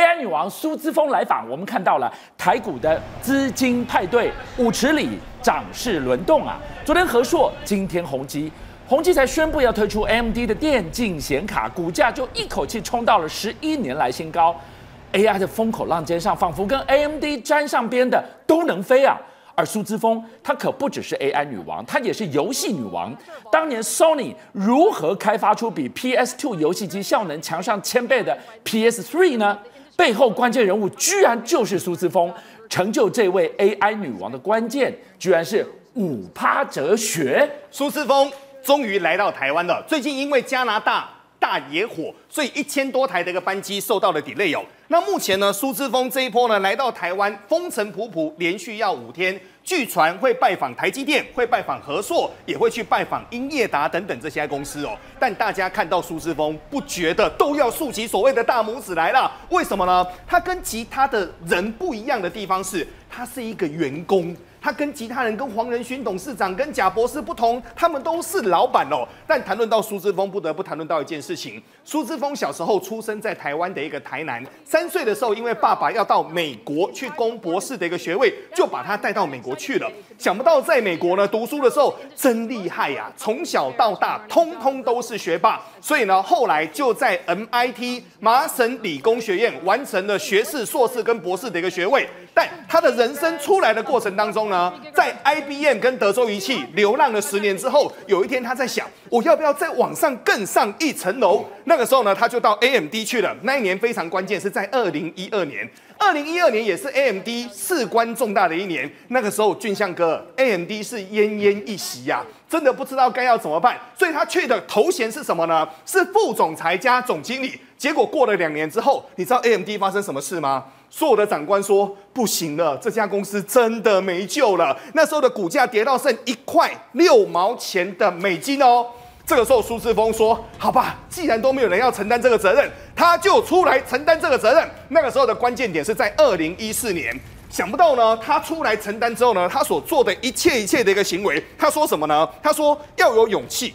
AI 女王苏姿丰来访，我们看到了台股的资金派对，舞池里涨势轮动啊！昨天和硕，今天宏基，宏基才宣布要推出 AMD 的电竞显卡，股价就一口气冲到了十一年来新高。AI 的风口浪尖上，仿佛跟 AMD 沾上边的都能飞啊！而苏姿丰，她可不只是 AI 女王，她也是游戏女王。当年 Sony 如何开发出比 PS2 游戏机效能强上千倍的 PS3 呢？背后关键人物居然就是苏姿丰，成就这位 AI 女王的关键，居然是五趴哲学。苏姿丰终于来到台湾了。最近因为加拿大大野火，所以一千多台的一个班机受到了 delay 哦。那目前呢，苏姿丰这一波呢来到台湾，风尘仆仆，连续要五天。据传会拜访台积电，会拜访和硕，也会去拜访英业达等等这些公司哦。但大家看到苏志峰，不觉得都要竖起所谓的大拇指来了？为什么呢？他跟其他的人不一样的地方是，他是一个员工。他跟其他人，跟黄仁勋董事长，跟贾博士不同，他们都是老板哦。但谈论到苏姿丰，不得不谈论到一件事情：苏姿丰小时候出生在台湾的一个台南，三岁的时候，因为爸爸要到美国去攻博士的一个学位，就把他带到美国去了。想不到在美国呢读书的时候真厉害呀，从小到大通通都是学霸。所以呢，后来就在 MIT 麻省理工学院完成了学士、硕士跟博士的一个学位。但他的人生出来的过程当中呢，在 IBM 跟德州仪器流浪了十年之后，有一天他在想，我要不要再往上更上一层楼？那个时候呢，他就到 AMD 去了。那一年非常关键，是在二零一二年。二零一二年也是 AMD 事关重大的一年。那个时候，俊相哥，AMD 是奄奄一息呀，真的不知道该要怎么办。所以他去的头衔是什么呢？是副总裁加总经理。结果过了两年之后，你知道 AMD 发生什么事吗？所有的长官说不行了，这家公司真的没救了。那时候的股价跌到剩一块六毛钱的美金哦。这个时候苏姿丰说：“好吧，既然都没有人要承担这个责任，他就出来承担这个责任。”那个时候的关键点是在二零一四年。想不到呢，他出来承担之后呢，他所做的一切一切的一个行为，他说什么呢？他说要有勇气，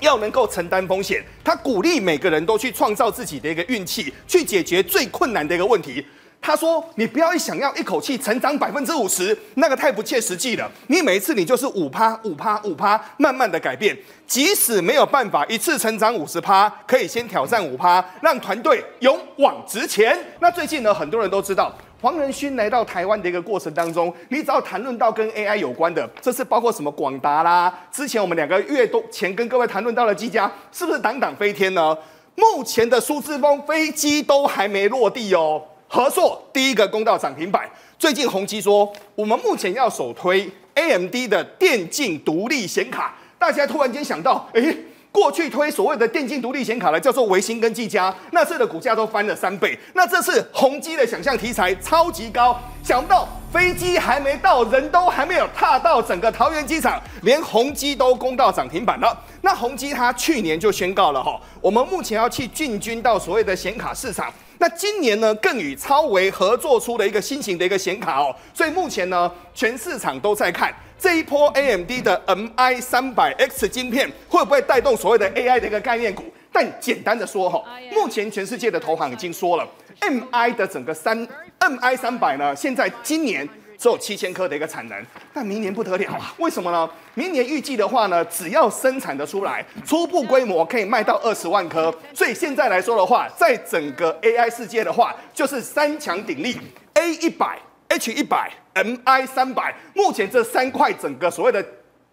要能够承担风险。他鼓励每个人都去创造自己的一个运气，去解决最困难的一个问题。他说：“你不要一想要一口气成长百分之五十，那个太不切实际了。你每一次你就是五趴、五趴、五趴，慢慢的改变。即使没有办法一次成长五十趴，可以先挑战五趴，让团队勇往直前。那最近呢，很多人都知道黄仁勋来到台湾的一个过程当中，你只要谈论到跟 AI 有关的，这是包括什么广达啦，之前我们两个月多前跟各位谈论到了技嘉，是不是挡挡飞天呢？目前的苏姿丰飞机都还没落地哦。”合硕第一个攻到涨停板。最近宏碁说，我们目前要首推 AMD 的电竞独立显卡。大家突然间想到，诶，过去推所谓的电竞独立显卡的叫做微星跟技嘉，那次的股价都翻了三倍。那这次宏碁的想象题材超级高，想不到飞机还没到，人都还没有踏到整个桃园机场，连宏碁都攻到涨停板了。那宏碁它去年就宣告了哈，我们目前要去进军到所谓的显卡市场。那今年呢，更与超微合作出了一个新型的一个显卡哦，所以目前呢，全市场都在看这一波 AMD 的 MI 三百 X 晶片会不会带动所谓的 AI 的一个概念股。但简单的说哈，目前全世界的投行已经说了，MI 的整个三 MI 三百呢，现在今年。只有七千颗的一个产能，但明年不得了啊！为什么呢？明年预计的话呢，只要生产的出来，初步规模可以卖到二十万颗。所以现在来说的话，在整个 AI 世界的话，就是三强鼎立，A 一百、H 一百、MI 三百，目前这三块整个所谓的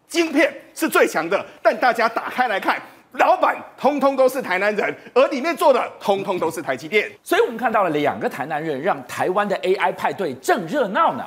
晶片是最强的。但大家打开来看，老板通通都是台南人，而里面做的通通都是台积电。所以我们看到了两个台南人，让台湾的 AI 派对正热闹呢。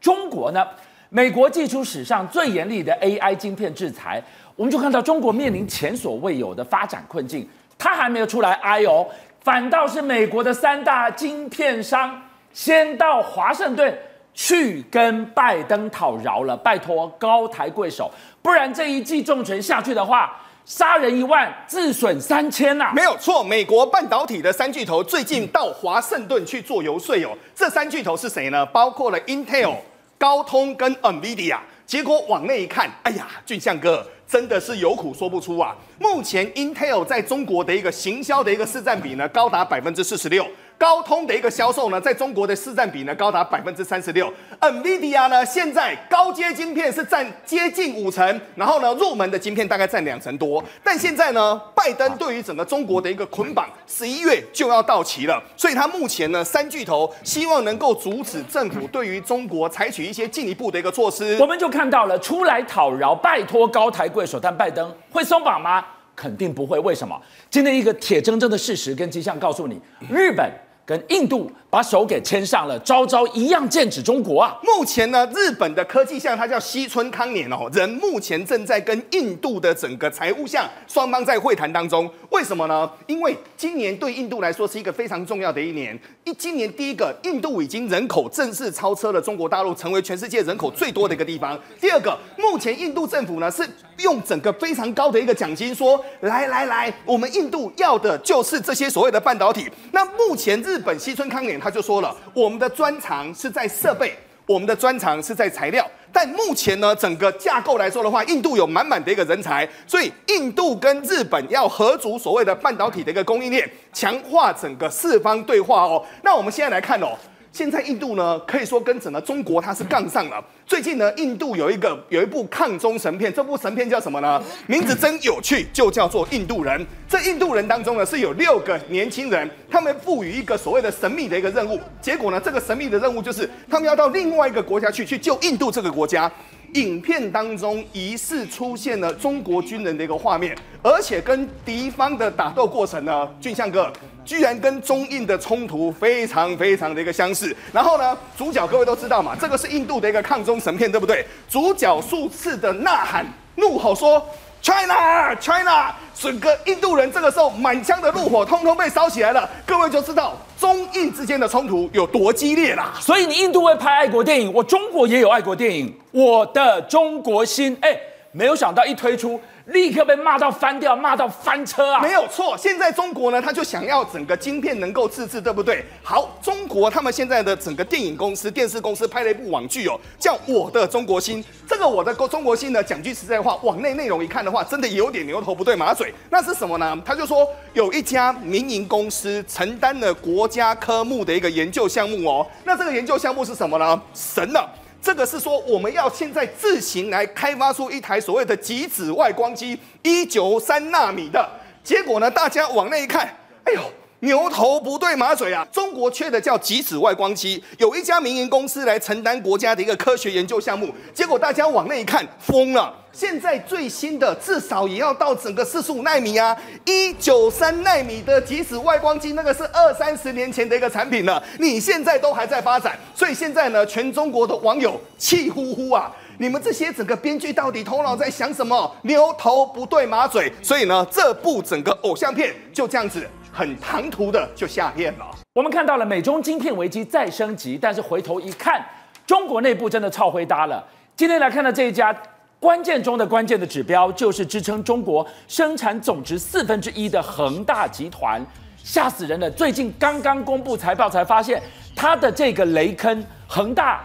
中国呢？美国祭出史上最严厉的 AI 晶片制裁，我们就看到中国面临前所未有的发展困境。他还没有出来哀哦，反倒是美国的三大晶片商先到华盛顿去跟拜登讨饶了，拜托高抬贵手，不然这一记重拳下去的话，杀人一万，自损三千呐、啊！没有错，美国半导体的三巨头最近到华盛顿去做游说哦。这三巨头是谁呢？包括了 Intel、高通跟 NVIDIA。结果往内一看，哎呀，俊相哥真的是有苦说不出啊！目前 Intel 在中国的一个行销的一个市占比呢，高达百分之四十六。高通的一个销售呢，在中国的市占比呢高达百分之三十六，NVIDIA 呢现在高阶晶片是占接近五成，然后呢入门的晶片大概占两成多。但现在呢，拜登对于整个中国的一个捆绑，十一月就要到期了，所以他目前呢三巨头希望能够阻止政府对于中国采取一些进一步的一个措施。我们就看到了出来讨饶，拜托高抬贵手，但拜登会松绑吗？肯定不会。为什么？今天一个铁铮铮的事实跟迹象告诉你，日本。跟印度把手给牵上了，招招一样剑指中国啊！目前呢，日本的科技相它叫西村康稔哦，人目前正在跟印度的整个财务相双方在会谈当中。为什么呢？因为今年对印度来说是一个非常重要的一年。一今年第一个，印度已经人口正式超车了中国大陆，成为全世界人口最多的一个地方。第二个，目前印度政府呢是用整个非常高的一个奖金说，来来来，我们印度要的就是这些所谓的半导体。那目前日日本西村康稔他就说了，我们的专长是在设备，我们的专长是在材料。但目前呢，整个架构来说的话，印度有满满的一个人才，所以印度跟日本要合组所谓的半导体的一个供应链，强化整个四方对话哦。那我们现在来看哦。现在印度呢，可以说跟整个中国它是杠上了。最近呢，印度有一个有一部抗中神片，这部神片叫什么呢？名字真有趣，就叫做《印度人》。这印度人当中呢，是有六个年轻人，他们赋予一个所谓的神秘的一个任务。结果呢，这个神秘的任务就是他们要到另外一个国家去，去救印度这个国家。影片当中疑似出现了中国军人的一个画面，而且跟敌方的打斗过程呢，俊相哥居然跟中印的冲突非常非常的一个相似。然后呢，主角各位都知道嘛，这个是印度的一个抗中神片，对不对？主角数次的呐喊怒吼说。China，China，整个印度人这个时候满腔的怒火通通被烧起来了，各位就知道中印之间的冲突有多激烈啦。所以你印度会拍爱国电影，我中国也有爱国电影，我的中国心，哎，没有想到一推出。立刻被骂到翻掉，骂到翻车啊！没有错，现在中国呢，他就想要整个晶片能够自制，对不对？好，中国他们现在的整个电影公司、电视公司拍了一部网剧哦，叫《我的中国心》。这个《我的中国心》呢，讲句实在话，网内内容一看的话，真的有点牛头不对马嘴。那是什么呢？他就说有一家民营公司承担了国家科目的一个研究项目哦。那这个研究项目是什么呢？神了！这个是说，我们要现在自行来开发出一台所谓的极紫外光机，一九三纳米的。结果呢，大家往那一看，哎呦，牛头不对马嘴啊！中国缺的叫极紫外光机，有一家民营公司来承担国家的一个科学研究项目。结果大家往那一看，疯了。现在最新的至少也要到整个四十五奈米啊，一九三奈米的极紫外光机，那个是二三十年前的一个产品了。你现在都还在发展，所以现在呢，全中国的网友气呼呼啊！你们这些整个编剧到底头脑在想什么？牛头不对马嘴。所以呢，这部整个偶像片就这样子很唐突的就下片了。我们看到了美中晶片危机再升级，但是回头一看，中国内部真的超灰搭了。今天来看到这一家。关键中的关键的指标，就是支撑中国生产总值四分之一的恒大集团，吓死人了！最近刚刚公布财报，才发现它的这个雷坑恒大。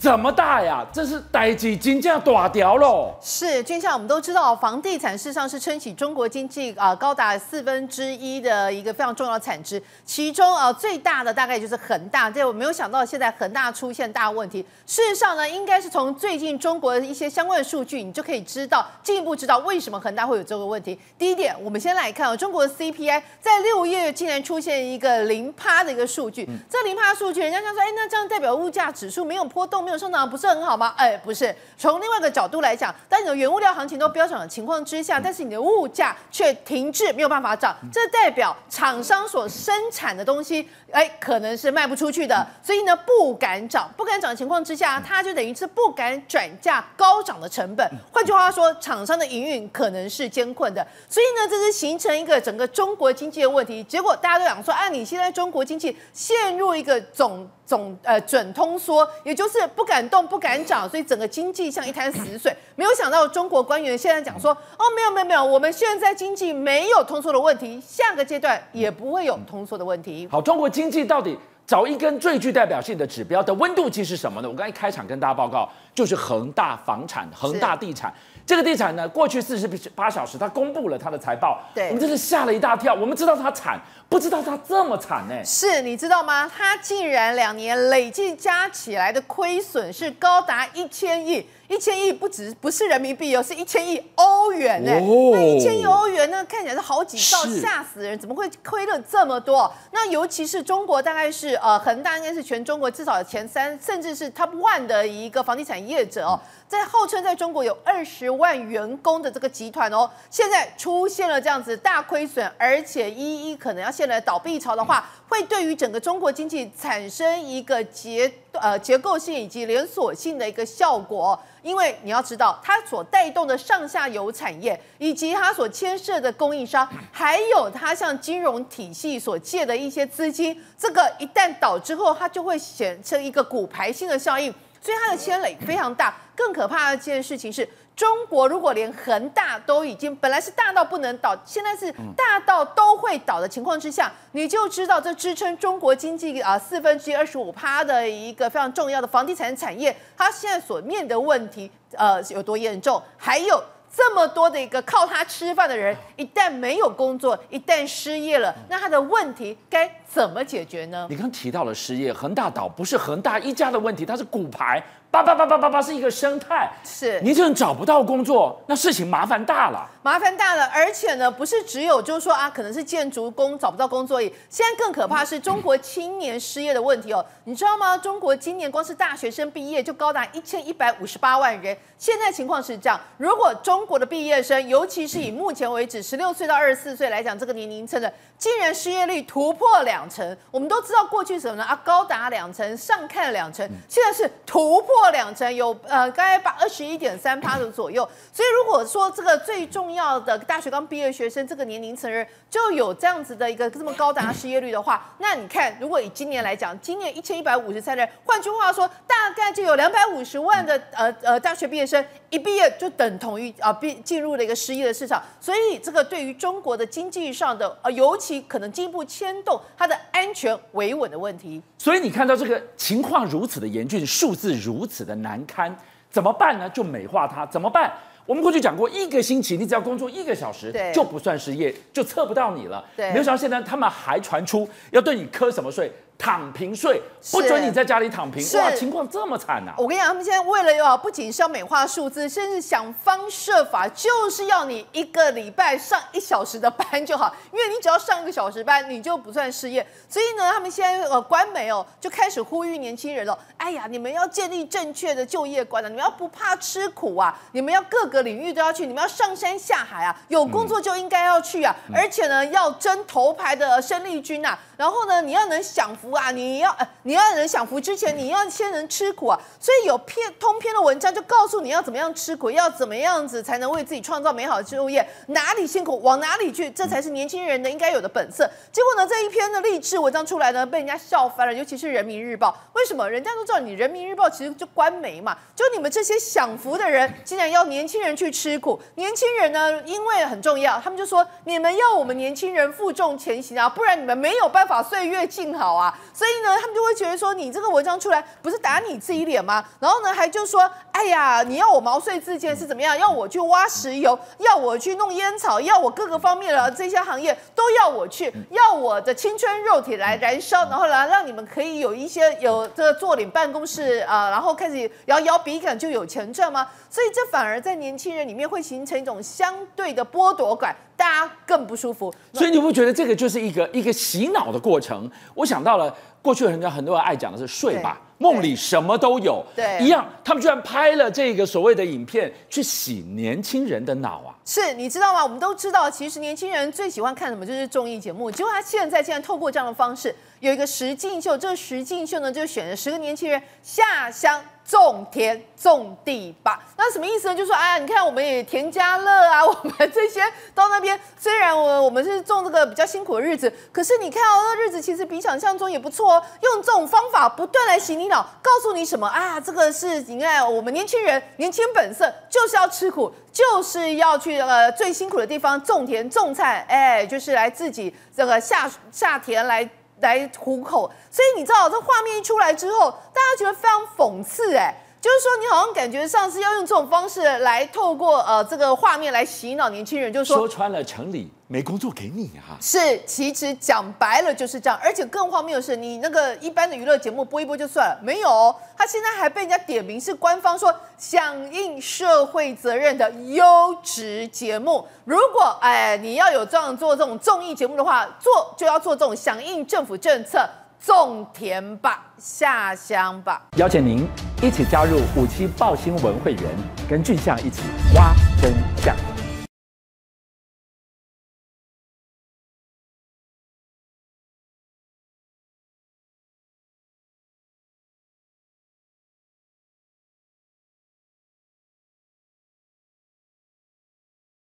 怎么大呀？这是代际金价大条喽。是，就像我们都知道，房地产事实上是撑起中国经济啊、呃、高达四分之一的一个非常重要的产值。其中啊、呃、最大的大概就是恒大。这我没有想到，现在恒大出现大问题。事实上呢，应该是从最近中国的一些相关的数据，你就可以知道，进一步知道为什么恒大会有这个问题。第一点，我们先来看啊、哦，中国的 CPI 在六月竟然出现一个零趴的一个数据。嗯、这零趴数据，人家想说，哎，那这样代表物价指数没有波动。没有上涨不是很好吗？哎，不是。从另外一个角度来讲，当你的原物料行情都飙涨的情况之下，但是你的物价却停滞，没有办法涨，这代表厂商所生产的东西，哎，可能是卖不出去的，所以呢，不敢涨，不敢涨的情况之下，它就等于是不敢转嫁高涨的成本。换句话说，厂商的营运可能是艰困的，所以呢，这是形成一个整个中国经济的问题。结果大家都讲说，啊，你现在中国经济陷入一个总总呃准通缩，也就是不敢动。不敢涨，所以整个经济像一滩死水。没有想到中国官员现在讲说，哦，没有没有没有，我们现在经济没有通缩的问题，下个阶段也不会有通缩的问题。好，中国经济到底找一根最具代表性的指标的温度计是什么呢？我刚才一开场跟大家报告，就是恒大房产、恒大地产。这个地产呢，过去四十八小时，他公布了他的财报，对，我们真是吓了一大跳。我们知道他惨，不知道他这么惨呢。是，你知道吗？他竟然两年累计加起来的亏损是高达一千亿。一千亿不止不是人民币哦，是一千亿欧元哎，哦、那一千亿欧元呢，看起来是好几兆，吓死人！怎么会亏了这么多？那尤其是中国，大概是呃恒大应该是全中国至少前三，甚至是 top one 的一个房地产业者哦，在号称在中国有二十万员工的这个集团哦，现在出现了这样子大亏损，而且一一可能要陷入倒闭潮的话，会对于整个中国经济产生一个结呃结构性以及连锁性的一个效果。因为你要知道，它所带动的上下游产业，以及它所牵涉的供应商，还有它向金融体系所借的一些资金，这个一旦倒之后，它就会形成一个骨牌性的效应，所以它的牵累非常大。更可怕的一件事情是。中国如果连恒大都已经本来是大到不能倒，现在是大到都会倒的情况之下，你就知道这支撑中国经济啊四分之一二十五趴的一个非常重要的房地产产业，它现在所面的问题呃有多严重，还有。这么多的一个靠他吃饭的人，一旦没有工作，一旦失业了，那他的问题该怎么解决呢？你刚提到了失业，恒大倒不是恒大一家的问题，它是骨牌，叭叭叭叭叭叭是一个生态。是，你这人找不到工作，那事情麻烦大了。麻烦大了，而且呢，不是只有就是说啊，可能是建筑工找不到工作而已。现在更可怕是中国青年失业的问题哦。你知道吗？中国今年光是大学生毕业就高达一千一百五十八万人。现在情况是这样，如果中国的毕业生，尤其是以目前为止十六岁到二十四岁来讲，这个年龄层的，竟然失业率突破两成。我们都知道过去什么呢？啊，高达两成，上看两成，现在是突破两成，有呃，大概把二十一点三趴的左右。所以如果说这个最重要的大学刚毕业学生这个年龄层人就有这样子的一个这么高达失业率的话，那你看，如果以今年来讲，今年一千一百五十三人，换句话说，大概就有两百五十万的呃呃大学毕业生一毕业就等同于啊毕进入了一个失业的市场，所以这个对于中国的经济上的呃尤其可能进一步牵动它的安全维稳的问题。所以你看到这个情况如此的严峻，数字如此的难堪，怎么办呢？就美化它，怎么办？我们过去讲过，一个星期你只要工作一个小时，就不算失业，就测不到你了。对，没有想到现在他们还传出要对你磕什么税。躺平睡不准你在家里躺平，哇，情况这么惨啊！我跟你讲，他们现在为了要不仅是要美化数字，甚至想方设法就是要你一个礼拜上一小时的班就好，因为你只要上一个小时班，你就不算失业。所以呢，他们现在呃官媒哦就开始呼吁年轻人哦，哎呀，你们要建立正确的就业观啊，你们要不怕吃苦啊，你们要各个领域都要去，你们要上山下海啊，有工作就应该要去啊，而且呢要争头牌的生力军啊，然后呢你要能享福。啊！你要呃，你要人享福之前，你要先能吃苦啊。所以有篇通篇的文章就告诉你要怎么样吃苦，要怎么样子才能为自己创造美好的就业，哪里辛苦往哪里去，这才是年轻人的应该有的本色。结果呢，这一篇的励志文章出来呢，被人家笑翻了，尤其是人民日报。为什么？人家都知道你人民日报其实就官媒嘛，就你们这些享福的人，竟然要年轻人去吃苦。年轻人呢，因为很重要，他们就说你们要我们年轻人负重前行啊，不然你们没有办法岁月静好啊。所以呢，他们就会觉得说，你这个文章出来不是打你自己脸吗？然后呢，还就说，哎呀，你要我毛遂自荐是怎么样？要我去挖石油，要我去弄烟草，要我各个方面的这些行业都要我去，要我的青春肉体来燃烧，然后来让你们可以有一些有这个坐领办公室啊、呃，然后开始摇摇笔杆就有钱赚吗？所以这反而在年轻人里面会形成一种相对的剥夺感，大家更不舒服。所以你不觉得这个就是一个一个洗脑的过程？我想到了。过去人家很多人爱讲的是睡吧，梦里什么都有，对，一样，他们居然拍了这个所谓的影片去洗年轻人的脑啊！是，你知道吗？我们都知道，其实年轻人最喜欢看什么就是综艺节目。结果他现在竟然透过这样的方式，有一个实境秀，这个实境秀呢，就选了十个年轻人下乡。种田种地吧，那什么意思呢？就是说，哎呀，你看我们也田家乐啊，我们这些到那边，虽然我我们是种这个比较辛苦的日子，可是你看哦，那日子其实比想象中也不错哦。用这种方法不断来洗你脑，告诉你什么啊？这个是你看我们年轻人年轻本色，就是要吃苦，就是要去呃最辛苦的地方种田种菜，哎，就是来自己这个下下田来。来糊口，所以你知道这画面一出来之后，大家觉得非常讽刺，哎，就是说，你好像感觉上是要用这种方式来透过呃这个画面来洗脑年轻人，就是说，说穿了，城里没工作给你啊。是，其实讲白了就是这样，而且更荒谬的是，你那个一般的娱乐节目播一播就算了，没有，他现在还被人家点名是官方说响应社会责任的优质节目。如果哎你要有这样做这种综艺节目的话，做就要做这种响应政府政策。种田吧，下乡吧，邀请您一起加入五七报新闻会员，跟俊相一起挖真相。